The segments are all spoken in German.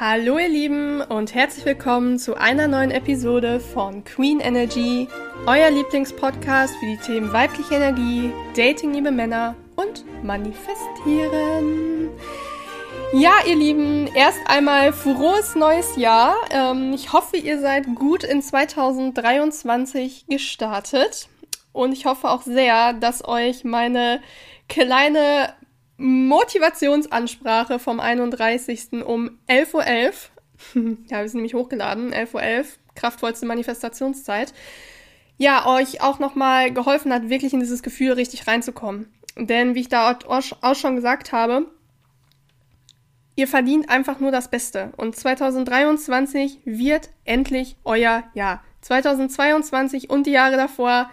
Hallo ihr Lieben und herzlich willkommen zu einer neuen Episode von Queen Energy, euer Lieblingspodcast für die Themen weibliche Energie, Dating liebe Männer und Manifestieren. Ja, ihr Lieben, erst einmal frohes neues Jahr. Ähm, ich hoffe, ihr seid gut in 2023 gestartet und ich hoffe auch sehr, dass euch meine kleine Motivationsansprache vom 31. um 11.11 Uhr. ja, wir sind nämlich hochgeladen, 11.11 Uhr, kraftvollste Manifestationszeit. Ja, euch auch nochmal geholfen hat, wirklich in dieses Gefühl richtig reinzukommen. Denn wie ich da auch schon gesagt habe, ihr verdient einfach nur das Beste. Und 2023 wird endlich euer Jahr. 2022 und die Jahre davor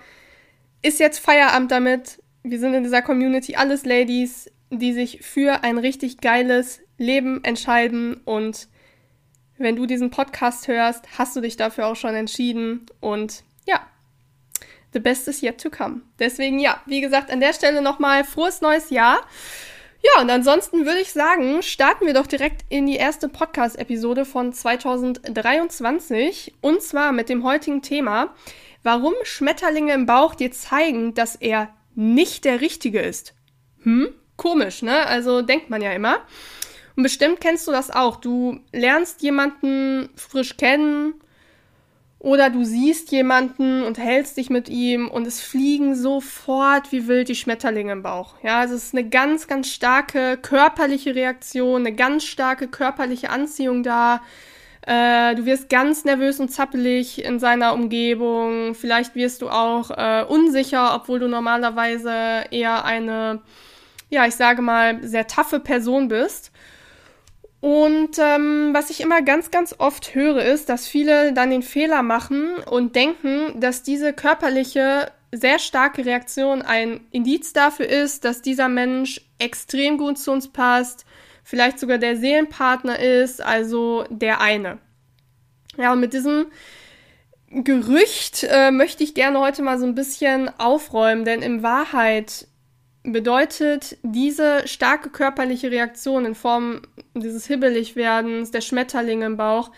ist jetzt Feierabend damit. Wir sind in dieser Community alles Ladies die sich für ein richtig geiles Leben entscheiden. Und wenn du diesen Podcast hörst, hast du dich dafür auch schon entschieden. Und ja, the best is yet to come. Deswegen ja, wie gesagt, an der Stelle nochmal frohes neues Jahr. Ja, und ansonsten würde ich sagen, starten wir doch direkt in die erste Podcast-Episode von 2023. Und zwar mit dem heutigen Thema, warum Schmetterlinge im Bauch dir zeigen, dass er nicht der Richtige ist. Hm? Komisch, ne? Also denkt man ja immer. Und bestimmt kennst du das auch. Du lernst jemanden frisch kennen oder du siehst jemanden und hältst dich mit ihm und es fliegen sofort wie wild die Schmetterlinge im Bauch. Ja, also es ist eine ganz, ganz starke körperliche Reaktion, eine ganz starke körperliche Anziehung da. Äh, du wirst ganz nervös und zappelig in seiner Umgebung. Vielleicht wirst du auch äh, unsicher, obwohl du normalerweise eher eine ja, ich sage mal, sehr taffe Person bist. Und ähm, was ich immer ganz, ganz oft höre, ist, dass viele dann den Fehler machen und denken, dass diese körperliche, sehr starke Reaktion ein Indiz dafür ist, dass dieser Mensch extrem gut zu uns passt, vielleicht sogar der Seelenpartner ist, also der eine. Ja, und mit diesem Gerücht äh, möchte ich gerne heute mal so ein bisschen aufräumen, denn in Wahrheit bedeutet diese starke körperliche Reaktion in Form dieses Hibbeligwerdens, der Schmetterlinge im Bauch,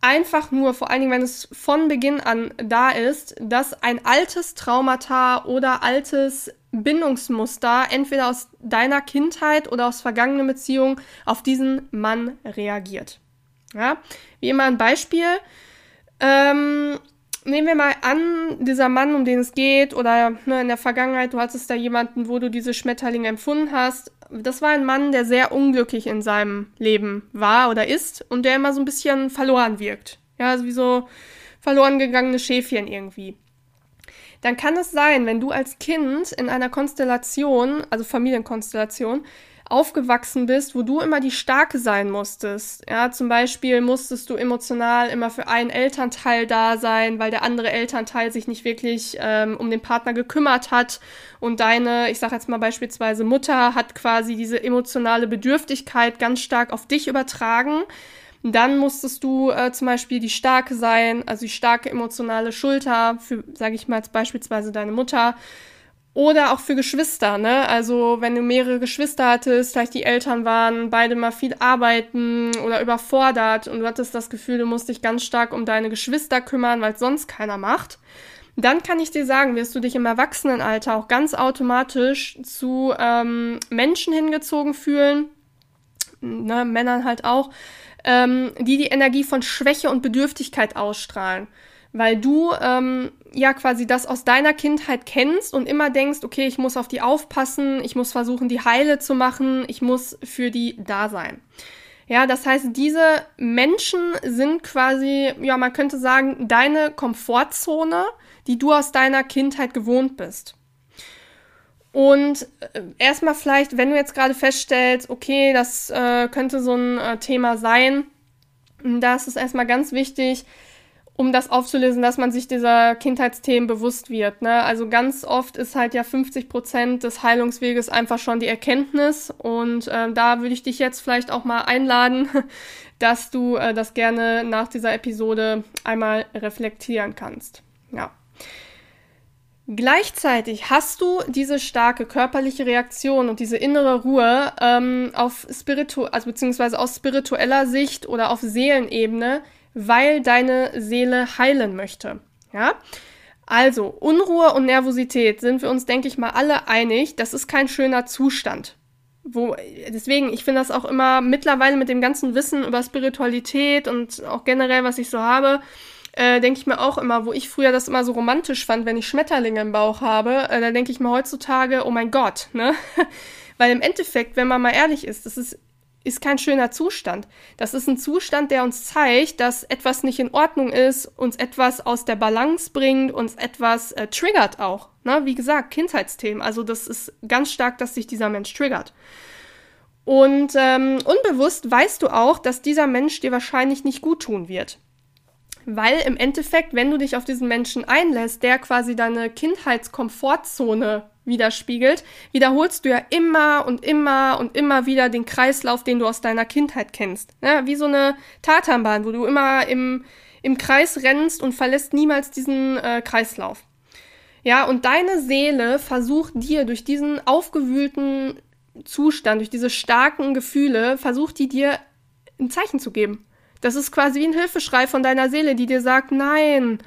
einfach nur, vor allen Dingen, wenn es von Beginn an da ist, dass ein altes Traumata oder altes Bindungsmuster entweder aus deiner Kindheit oder aus vergangenen Beziehungen auf diesen Mann reagiert. Ja, wie immer ein Beispiel. Ähm, nehmen wir mal an, dieser Mann, um den es geht, oder ne, in der Vergangenheit, du hattest da jemanden, wo du diese Schmetterlinge empfunden hast. Das war ein Mann, der sehr unglücklich in seinem Leben war oder ist und der immer so ein bisschen verloren wirkt. Ja, also wie so verloren gegangene Schäfchen irgendwie. Dann kann es sein, wenn du als Kind in einer Konstellation, also Familienkonstellation, aufgewachsen bist, wo du immer die Starke sein musstest. Ja, zum Beispiel musstest du emotional immer für einen Elternteil da sein, weil der andere Elternteil sich nicht wirklich ähm, um den Partner gekümmert hat und deine, ich sage jetzt mal beispielsweise Mutter, hat quasi diese emotionale Bedürftigkeit ganz stark auf dich übertragen. Dann musstest du äh, zum Beispiel die Starke sein, also die starke emotionale Schulter für, sage ich mal, beispielsweise deine Mutter oder auch für Geschwister, ne? Also wenn du mehrere Geschwister hattest, vielleicht die Eltern waren beide mal viel arbeiten oder überfordert und du hattest das Gefühl, du musst dich ganz stark um deine Geschwister kümmern, weil es sonst keiner macht, dann kann ich dir sagen, wirst du dich im Erwachsenenalter auch ganz automatisch zu ähm, Menschen hingezogen fühlen, ne, Männern halt auch, ähm, die die Energie von Schwäche und Bedürftigkeit ausstrahlen weil du ähm, ja quasi das aus deiner Kindheit kennst und immer denkst, okay, ich muss auf die aufpassen, ich muss versuchen, die heile zu machen, ich muss für die da sein. Ja, das heißt, diese Menschen sind quasi, ja, man könnte sagen, deine Komfortzone, die du aus deiner Kindheit gewohnt bist. Und äh, erstmal vielleicht, wenn du jetzt gerade feststellst, okay, das äh, könnte so ein äh, Thema sein, da ist es erstmal ganz wichtig, um das aufzulösen, dass man sich dieser Kindheitsthemen bewusst wird. Ne? Also ganz oft ist halt ja 50 Prozent des Heilungsweges einfach schon die Erkenntnis. Und äh, da würde ich dich jetzt vielleicht auch mal einladen, dass du äh, das gerne nach dieser Episode einmal reflektieren kannst. Ja. Gleichzeitig hast du diese starke körperliche Reaktion und diese innere Ruhe ähm, auf Spiritu also beziehungsweise aus spiritueller Sicht oder auf Seelenebene, weil deine Seele heilen möchte. Ja? Also, Unruhe und Nervosität sind wir uns, denke ich mal, alle einig. Das ist kein schöner Zustand. Wo, deswegen, ich finde das auch immer mittlerweile mit dem ganzen Wissen über Spiritualität und auch generell, was ich so habe, äh, denke ich mir auch immer, wo ich früher das immer so romantisch fand, wenn ich Schmetterlinge im Bauch habe, äh, da denke ich mir heutzutage, oh mein Gott, ne? Weil im Endeffekt, wenn man mal ehrlich ist, das ist, ist kein schöner Zustand. Das ist ein Zustand, der uns zeigt, dass etwas nicht in Ordnung ist, uns etwas aus der Balance bringt, uns etwas äh, triggert auch. Ne? Wie gesagt, Kindheitsthemen. Also das ist ganz stark, dass sich dieser Mensch triggert. Und ähm, unbewusst weißt du auch, dass dieser Mensch dir wahrscheinlich nicht gut tun wird. Weil im Endeffekt, wenn du dich auf diesen Menschen einlässt, der quasi deine Kindheitskomfortzone widerspiegelt, wiederholst du ja immer und immer und immer wieder den Kreislauf, den du aus deiner Kindheit kennst. Ja, wie so eine Tatanbahn, wo du immer im, im Kreis rennst und verlässt niemals diesen äh, Kreislauf. Ja, und deine Seele versucht dir durch diesen aufgewühlten Zustand, durch diese starken Gefühle, versucht die dir ein Zeichen zu geben. Das ist quasi wie ein Hilfeschrei von deiner Seele, die dir sagt, nein,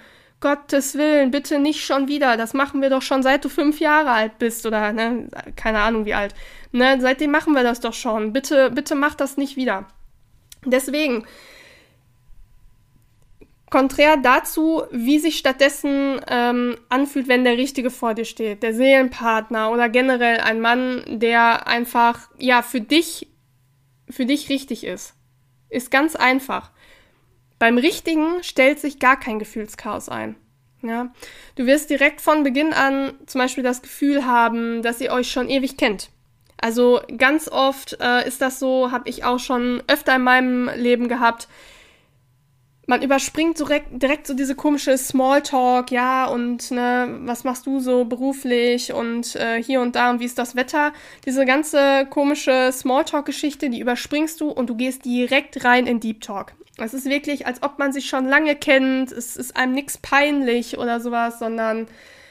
Gottes Willen, bitte nicht schon wieder. Das machen wir doch schon seit du fünf Jahre alt bist oder, ne, keine Ahnung wie alt. Ne, seitdem machen wir das doch schon. Bitte, bitte mach das nicht wieder. Deswegen, konträr dazu, wie sich stattdessen ähm, anfühlt, wenn der Richtige vor dir steht, der Seelenpartner oder generell ein Mann, der einfach, ja, für dich, für dich richtig ist. Ist ganz einfach. Beim Richtigen stellt sich gar kein Gefühlschaos ein. Ja? Du wirst direkt von Beginn an zum Beispiel das Gefühl haben, dass ihr euch schon ewig kennt. Also ganz oft äh, ist das so, habe ich auch schon öfter in meinem Leben gehabt. Man überspringt direkt, direkt so diese komische Smalltalk, ja, und ne, was machst du so beruflich und äh, hier und da und wie ist das Wetter? Diese ganze komische Smalltalk-Geschichte, die überspringst du und du gehst direkt rein in Deep Talk. Es ist wirklich, als ob man sich schon lange kennt. Es ist einem nichts peinlich oder sowas, sondern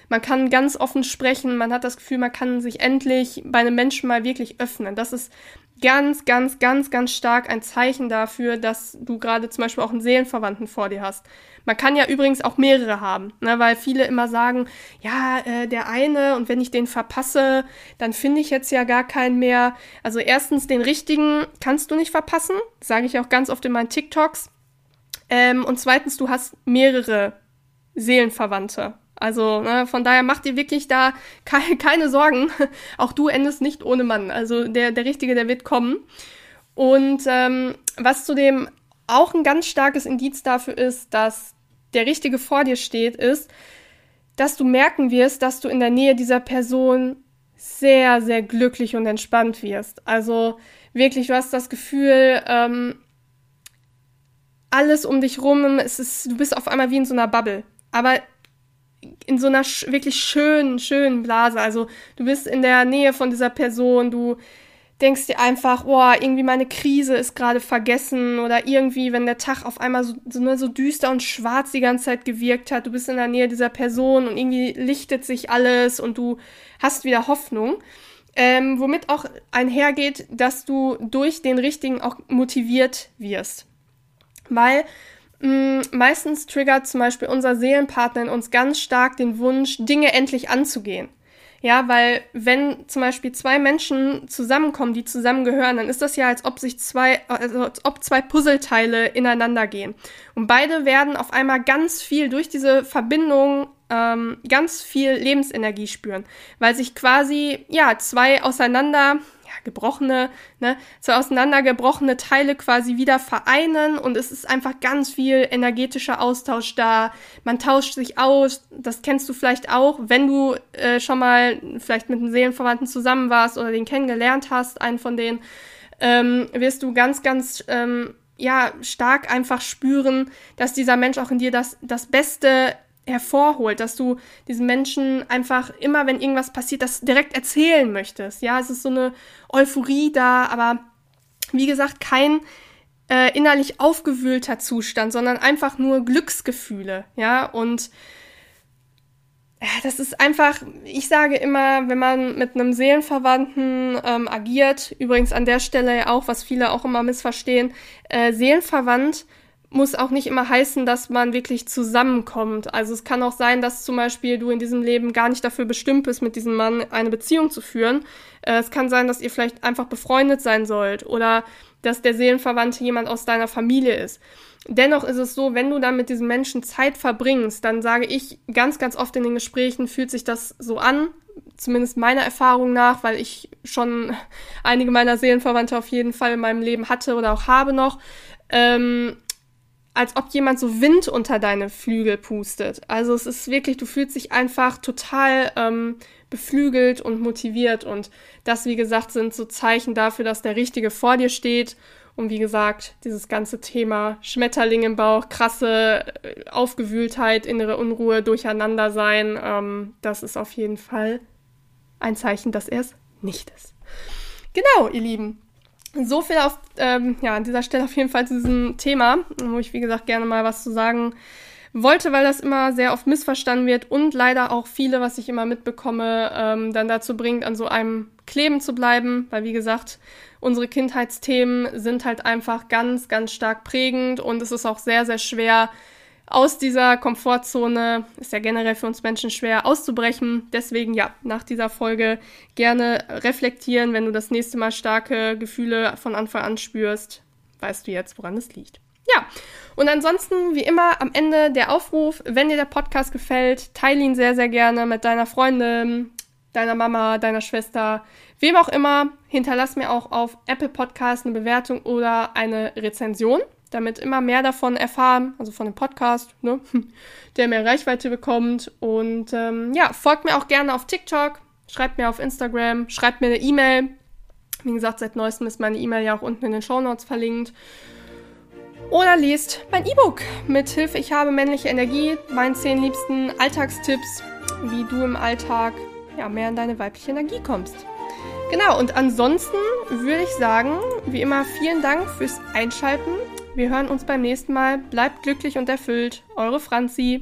man kann ganz offen sprechen. Man hat das Gefühl, man kann sich endlich bei einem Menschen mal wirklich öffnen. Das ist ganz, ganz, ganz, ganz stark ein Zeichen dafür, dass du gerade zum Beispiel auch einen Seelenverwandten vor dir hast. Man kann ja übrigens auch mehrere haben, ne, weil viele immer sagen, ja, äh, der eine und wenn ich den verpasse, dann finde ich jetzt ja gar keinen mehr. Also erstens, den richtigen kannst du nicht verpassen, sage ich auch ganz oft in meinen TikToks. Ähm, und zweitens, du hast mehrere Seelenverwandte. Also ne, von daher macht dir wirklich da keine, keine Sorgen. Auch du endest nicht ohne Mann. Also der, der Richtige, der wird kommen. Und ähm, was zudem auch ein ganz starkes Indiz dafür ist, dass der Richtige vor dir steht, ist, dass du merken wirst, dass du in der Nähe dieser Person sehr, sehr glücklich und entspannt wirst. Also wirklich, du hast das Gefühl, ähm, alles um dich rum, es ist, du bist auf einmal wie in so einer Bubble. Aber in so einer wirklich schönen, schönen Blase. Also du bist in der Nähe von dieser Person, du denkst dir einfach, boah, irgendwie meine Krise ist gerade vergessen oder irgendwie, wenn der Tag auf einmal so, so, ne, so düster und schwarz die ganze Zeit gewirkt hat, du bist in der Nähe dieser Person und irgendwie lichtet sich alles und du hast wieder Hoffnung. Ähm, womit auch einhergeht, dass du durch den Richtigen auch motiviert wirst. Weil meistens triggert zum Beispiel unser Seelenpartner in uns ganz stark den Wunsch, Dinge endlich anzugehen. Ja, weil wenn zum Beispiel zwei Menschen zusammenkommen, die zusammengehören, dann ist das ja, als ob sich zwei, also als ob zwei Puzzleteile ineinander gehen. Und beide werden auf einmal ganz viel durch diese Verbindung ähm, ganz viel Lebensenergie spüren, weil sich quasi ja zwei auseinander gebrochene, ne, zwei auseinandergebrochene Teile quasi wieder vereinen und es ist einfach ganz viel energetischer Austausch da. Man tauscht sich aus, das kennst du vielleicht auch, wenn du äh, schon mal vielleicht mit einem Seelenverwandten zusammen warst oder den kennengelernt hast, einen von denen, ähm, wirst du ganz, ganz ähm, ja, stark einfach spüren, dass dieser Mensch auch in dir das, das Beste hervorholt, dass du diesen Menschen einfach immer, wenn irgendwas passiert, das direkt erzählen möchtest. Ja, es ist so eine Euphorie da, aber wie gesagt, kein äh, innerlich aufgewühlter Zustand, sondern einfach nur Glücksgefühle. Ja, und das ist einfach, ich sage immer, wenn man mit einem Seelenverwandten ähm, agiert, übrigens an der Stelle auch, was viele auch immer missverstehen, äh, Seelenverwandt muss auch nicht immer heißen, dass man wirklich zusammenkommt. Also es kann auch sein, dass zum Beispiel du in diesem Leben gar nicht dafür bestimmt bist, mit diesem Mann eine Beziehung zu führen. Äh, es kann sein, dass ihr vielleicht einfach befreundet sein sollt oder dass der Seelenverwandte jemand aus deiner Familie ist. Dennoch ist es so, wenn du dann mit diesen Menschen Zeit verbringst, dann sage ich ganz, ganz oft in den Gesprächen, fühlt sich das so an, zumindest meiner Erfahrung nach, weil ich schon einige meiner Seelenverwandte auf jeden Fall in meinem Leben hatte oder auch habe noch, ähm, als ob jemand so Wind unter deine Flügel pustet. Also es ist wirklich, du fühlst dich einfach total ähm, beflügelt und motiviert und das, wie gesagt, sind so Zeichen dafür, dass der Richtige vor dir steht und wie gesagt, dieses ganze Thema Schmetterling im Bauch, krasse äh, Aufgewühltheit, innere Unruhe, Durcheinander sein, ähm, das ist auf jeden Fall ein Zeichen, dass er es nicht ist. Genau, ihr Lieben. So viel auf, ähm, ja, an dieser Stelle auf jeden Fall zu diesem Thema, wo ich, wie gesagt, gerne mal was zu sagen wollte, weil das immer sehr oft missverstanden wird und leider auch viele, was ich immer mitbekomme, ähm, dann dazu bringt, an so einem kleben zu bleiben, weil wie gesagt, unsere Kindheitsthemen sind halt einfach ganz, ganz stark prägend und es ist auch sehr, sehr schwer, aus dieser Komfortzone, ist ja generell für uns Menschen schwer auszubrechen. Deswegen ja, nach dieser Folge gerne reflektieren, wenn du das nächste Mal starke Gefühle von Anfang an spürst, weißt du jetzt, woran es liegt. Ja, und ansonsten, wie immer, am Ende der Aufruf, wenn dir der Podcast gefällt, teile ihn sehr, sehr gerne mit deiner Freundin, deiner Mama, deiner Schwester, wem auch immer. Hinterlass mir auch auf Apple Podcast eine Bewertung oder eine Rezension, damit immer mehr davon erfahren, also von dem Podcast, ne, der mehr Reichweite bekommt. Und ähm, ja, folgt mir auch gerne auf TikTok, schreibt mir auf Instagram, schreibt mir eine E-Mail. Wie gesagt, seit neuestem ist meine E-Mail ja auch unten in den Show Notes verlinkt. Oder liest mein E-Book mit Hilfe Ich habe männliche Energie, meinen zehn liebsten Alltagstipps, wie du im Alltag ja, mehr in deine weibliche Energie kommst. Genau, und ansonsten würde ich sagen, wie immer, vielen Dank fürs Einschalten. Wir hören uns beim nächsten Mal. Bleibt glücklich und erfüllt. Eure Franzi.